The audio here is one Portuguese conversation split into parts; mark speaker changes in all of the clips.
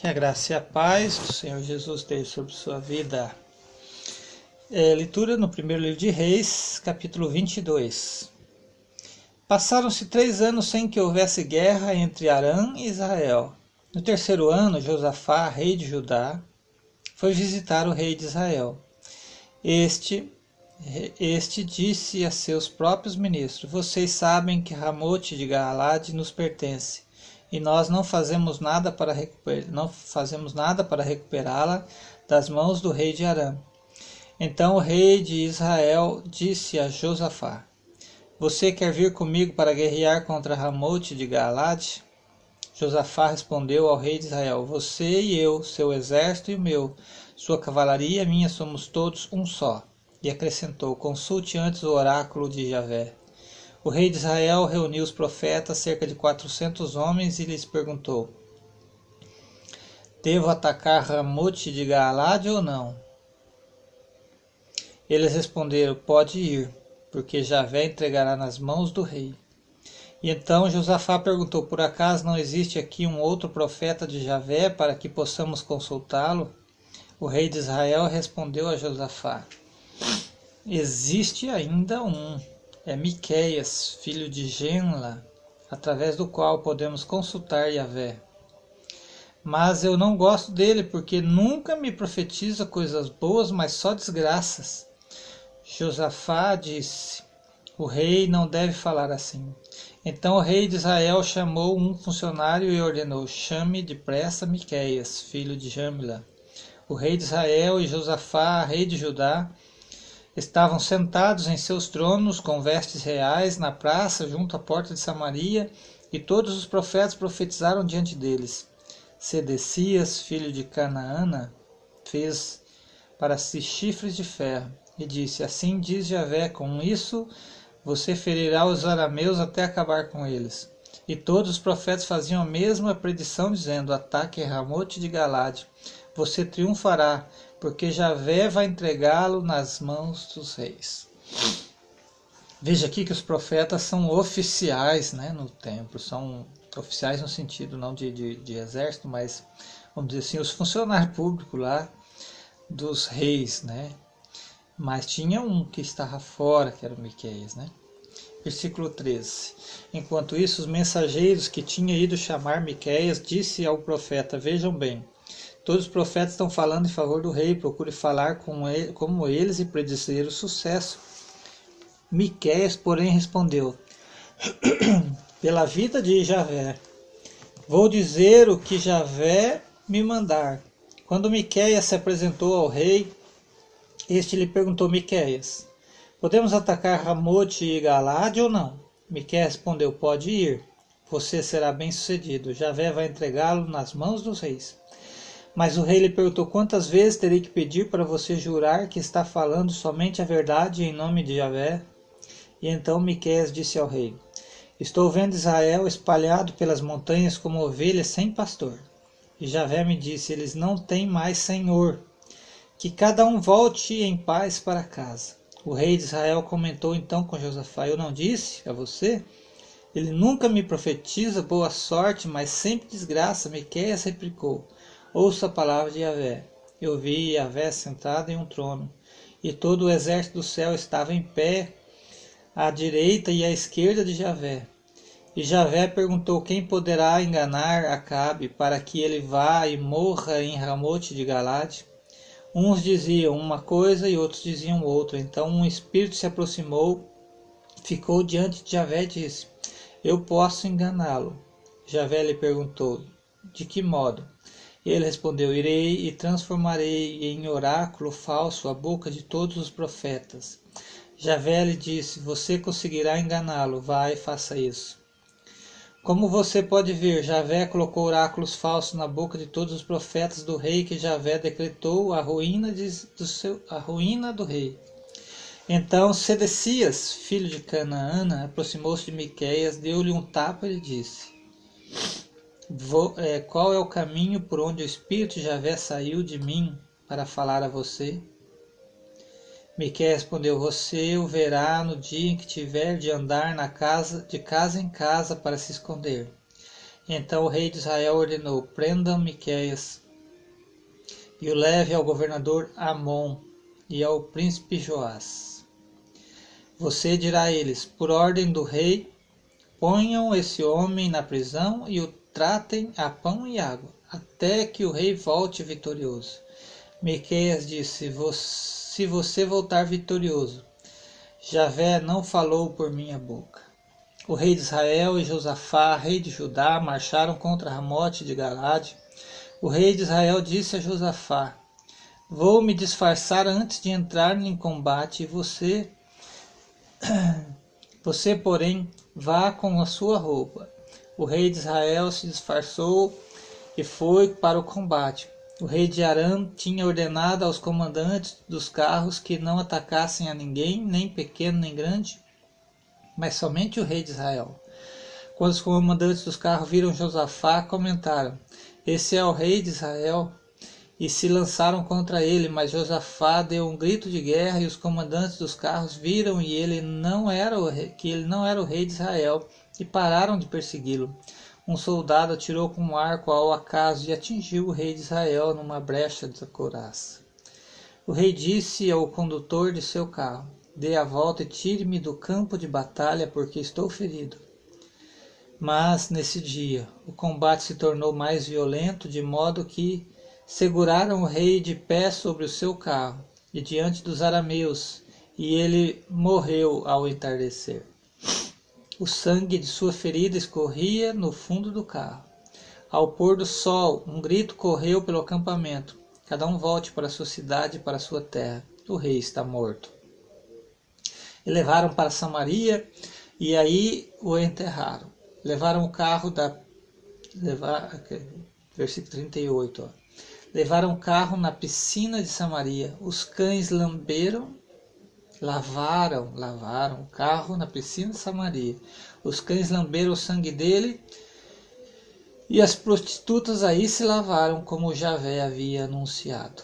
Speaker 1: Que a graça e a paz do Senhor Jesus esteja sobre sua vida. É, leitura no primeiro livro de Reis, capítulo 22. Passaram-se três anos sem que houvesse guerra entre Arã e Israel. No terceiro ano, Josafá, rei de Judá, foi visitar o rei de Israel. Este, este disse a seus próprios ministros: Vocês sabem que Ramote de Gaalade nos pertence e nós não fazemos nada para não fazemos nada para recuperá-la das mãos do rei de Arã. Então o rei de Israel disse a Josafá: Você quer vir comigo para guerrear contra Ramote de Galade? Josafá respondeu ao rei de Israel: Você e eu, seu exército e o meu, sua cavalaria e minha somos todos um só. E acrescentou: Consulte antes o oráculo de Javé. O rei de Israel reuniu os profetas, cerca de quatrocentos homens, e lhes perguntou: Devo atacar Ramote de Gaalade ou não? Eles responderam: Pode ir, porque Javé entregará nas mãos do rei. E então Josafá perguntou: Por acaso não existe aqui um outro profeta de Javé para que possamos consultá-lo? O rei de Israel respondeu a Josafá: Existe ainda um é Miqueias, filho de Genla, através do qual podemos consultar Yahvé. Mas eu não gosto dele, porque nunca me profetiza coisas boas, mas só desgraças. Josafá disse: O rei não deve falar assim. Então o rei de Israel chamou um funcionário e ordenou: Chame depressa Miqueias, filho de Jamila. O rei de Israel e Josafá, rei de Judá, Estavam sentados em seus tronos com vestes reais na praça junto à porta de Samaria, e todos os profetas profetizaram diante deles. Sedecias, filho de Canaana, fez para si chifres de ferro, e disse: Assim diz Javé: Com isso você ferirá os arameus até acabar com eles. E todos os profetas faziam a mesma predição, dizendo: Ataque Ramote de Galade, você triunfará, porque Javé vai entregá-lo nas mãos dos reis. Veja aqui que os profetas são oficiais né, no templo, são oficiais no sentido não de, de, de exército, mas vamos dizer assim, os funcionários públicos lá dos reis, né? Mas tinha um que estava fora, que era o Miqueias, né? Versículo 13. Enquanto isso, os mensageiros que tinham ido chamar Miqueias disse ao profeta: Vejam bem, Todos os profetas estão falando em favor do rei, procure falar com ele, como eles e predizer o sucesso. Miqueias, porém, respondeu: Pela vida de Javé, vou dizer o que Javé me mandar. Quando Miqueias se apresentou ao rei, este lhe perguntou: Miqueias, podemos atacar Ramote e Galade ou não? Miqueias respondeu: Pode ir, você será bem sucedido. Javé vai entregá-lo nas mãos dos reis. Mas o rei lhe perguntou: Quantas vezes terei que pedir para você jurar que está falando somente a verdade em nome de Javé? E então Miqueias disse ao rei: Estou vendo Israel espalhado pelas montanhas como ovelhas sem pastor. E Javé me disse: Eles não têm mais senhor. Que cada um volte em paz para casa. O rei de Israel comentou então com Josafá: Eu não disse a você? Ele nunca me profetiza boa sorte, mas sempre desgraça. Miqueias replicou: Ouça a palavra de Yahvé. Eu vi Yahvé sentado em um trono, e todo o exército do céu estava em pé à direita e à esquerda de Javé. E Javé perguntou quem poderá enganar Acabe para que ele vá e morra em Ramote de Galade. Uns diziam uma coisa e outros diziam outra. Então um espírito se aproximou, ficou diante de Javé e disse: Eu posso enganá-lo. Javé lhe perguntou: De que modo? Ele respondeu: Irei e transformarei em oráculo falso a boca de todos os profetas. Javé lhe disse: Você conseguirá enganá-lo. Vai, faça isso. Como você pode ver, Javé colocou oráculos falsos na boca de todos os profetas do rei que Javé decretou a ruína, de, do, seu, a ruína do rei. Então Sedecias, filho de Canaã, aproximou-se de Miqueias, deu-lhe um tapa e lhe disse: Vou, é, qual é o caminho por onde o Espírito Javé saiu de mim para falar a você? Miquel respondeu: Você o verá no dia em que tiver de andar na casa, de casa em casa para se esconder. Então o rei de Israel ordenou: prendam Miqueias e o leve ao governador Amon e ao príncipe Joás. Você dirá a eles: por ordem do rei, ponham esse homem na prisão e o tratem a pão e água, até que o rei volte vitorioso. Miqueias disse: Se você voltar vitorioso, Javé não falou por minha boca. O rei de Israel e Josafá, rei de Judá, marcharam contra Ramote de Galade. O rei de Israel disse a Josafá: Vou me disfarçar antes de entrar em combate, e você, você, porém, vá com a sua roupa. O rei de Israel se disfarçou e foi para o combate. O rei de Aram tinha ordenado aos comandantes dos carros que não atacassem a ninguém, nem pequeno nem grande, mas somente o rei de Israel. Quando os comandantes dos carros viram Josafá, comentaram: Esse é o rei de Israel. E se lançaram contra ele, mas Josafá deu um grito de guerra e os comandantes dos carros viram e ele não era o rei, que ele não era o rei de Israel e pararam de persegui-lo um soldado atirou com um arco ao acaso e atingiu o rei de Israel numa brecha da couraça. O rei disse ao condutor de seu carro: Dê a volta e tire-me do campo de batalha, porque estou ferido. Mas, nesse dia, o combate se tornou mais violento, de modo que seguraram o rei de pé sobre o seu carro e diante dos arameus, e ele morreu ao entardecer. O sangue de sua ferida escorria no fundo do carro. Ao pôr do sol, um grito correu pelo acampamento. Cada um volte para sua cidade para sua terra. O rei está morto. E levaram para Samaria e aí o enterraram. Levaram o carro da. Levar, versículo 38. Ó. Levaram o carro na piscina de Samaria. Os cães lamberam Lavaram, lavaram o carro na piscina de Samaria. Os cães lamberam o sangue dele e as prostitutas aí se lavaram como Javé havia anunciado.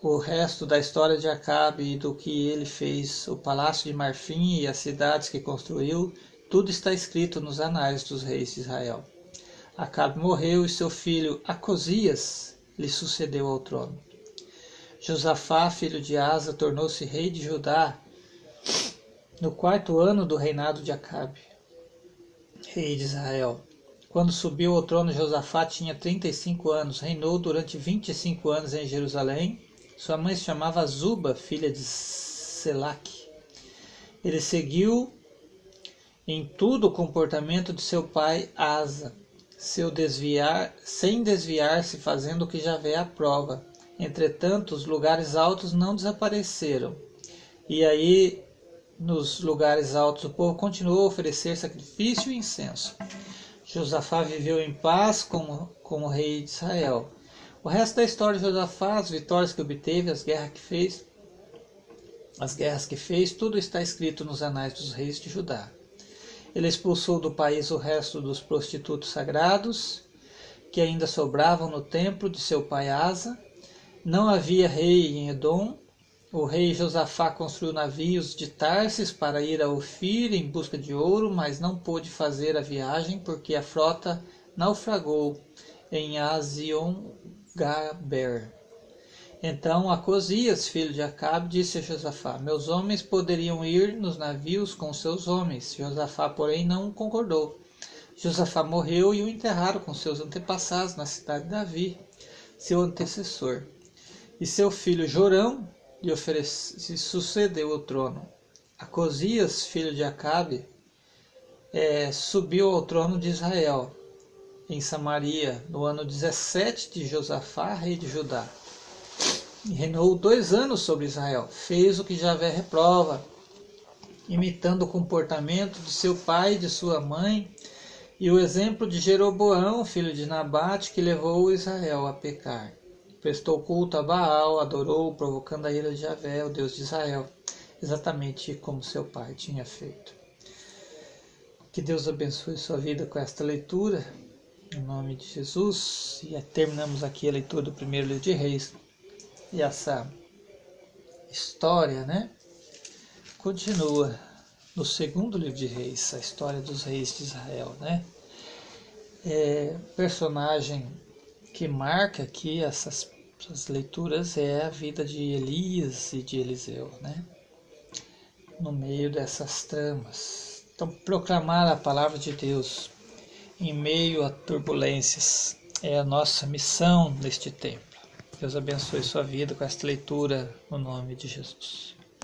Speaker 1: O resto da história de Acabe e do que ele fez, o palácio de Marfim e as cidades que construiu, tudo está escrito nos anais dos reis de Israel. Acabe morreu e seu filho Acosias lhe sucedeu ao trono. Josafá, filho de Asa, tornou-se rei de Judá no quarto ano do reinado de Acabe, rei de Israel. Quando subiu ao trono, Josafá tinha 35 anos, reinou durante 25 anos em Jerusalém. Sua mãe se chamava Zuba, filha de Selac. Ele seguiu em tudo o comportamento de seu pai Asa, desviar, sem desviar-se, fazendo o que Javé aprova Entretanto, os lugares altos não desapareceram. E aí, nos lugares altos, o povo continuou a oferecer sacrifício e incenso. Josafá viveu em paz como, como rei de Israel. O resto da história de Josafá, as vitórias que obteve, as guerras que fez, as guerras que fez, tudo está escrito nos anais dos reis de Judá. Ele expulsou do país o resto dos prostitutos sagrados que ainda sobravam no templo de seu pai Asa não havia rei em Edom. O rei Josafá construiu navios de Tarsis para ir a Ofir em busca de ouro, mas não pôde fazer a viagem porque a frota naufragou em Azion Gaber. Então Acosias, filho de Acabe, disse a Josafá: Meus homens poderiam ir nos navios com seus homens. Josafá, porém, não concordou. Josafá morreu e o enterraram com seus antepassados na cidade de Davi, seu antecessor. E seu filho Jorão lhe oferece, sucedeu o trono. Acosias, filho de Acabe, é, subiu ao trono de Israel, em Samaria, no ano 17 de Josafá, rei de Judá. E reinou dois anos sobre Israel. Fez o que Javé reprova, imitando o comportamento de seu pai e de sua mãe, e o exemplo de Jeroboão, filho de Nabate, que levou Israel a pecar prestou culto a Baal, adorou, provocando a ira de Javé, o Deus de Israel, exatamente como seu pai tinha feito. Que Deus abençoe sua vida com esta leitura, em nome de Jesus. E terminamos aqui a leitura do primeiro livro de Reis. E essa história, né? Continua no segundo livro de Reis, a história dos reis de Israel, né? É, personagem que marca aqui essas, essas leituras é a vida de Elias e de Eliseu, né? No meio dessas tramas. Então, proclamar a palavra de Deus em meio a turbulências é a nossa missão neste tempo. Deus abençoe sua vida com esta leitura no nome de Jesus.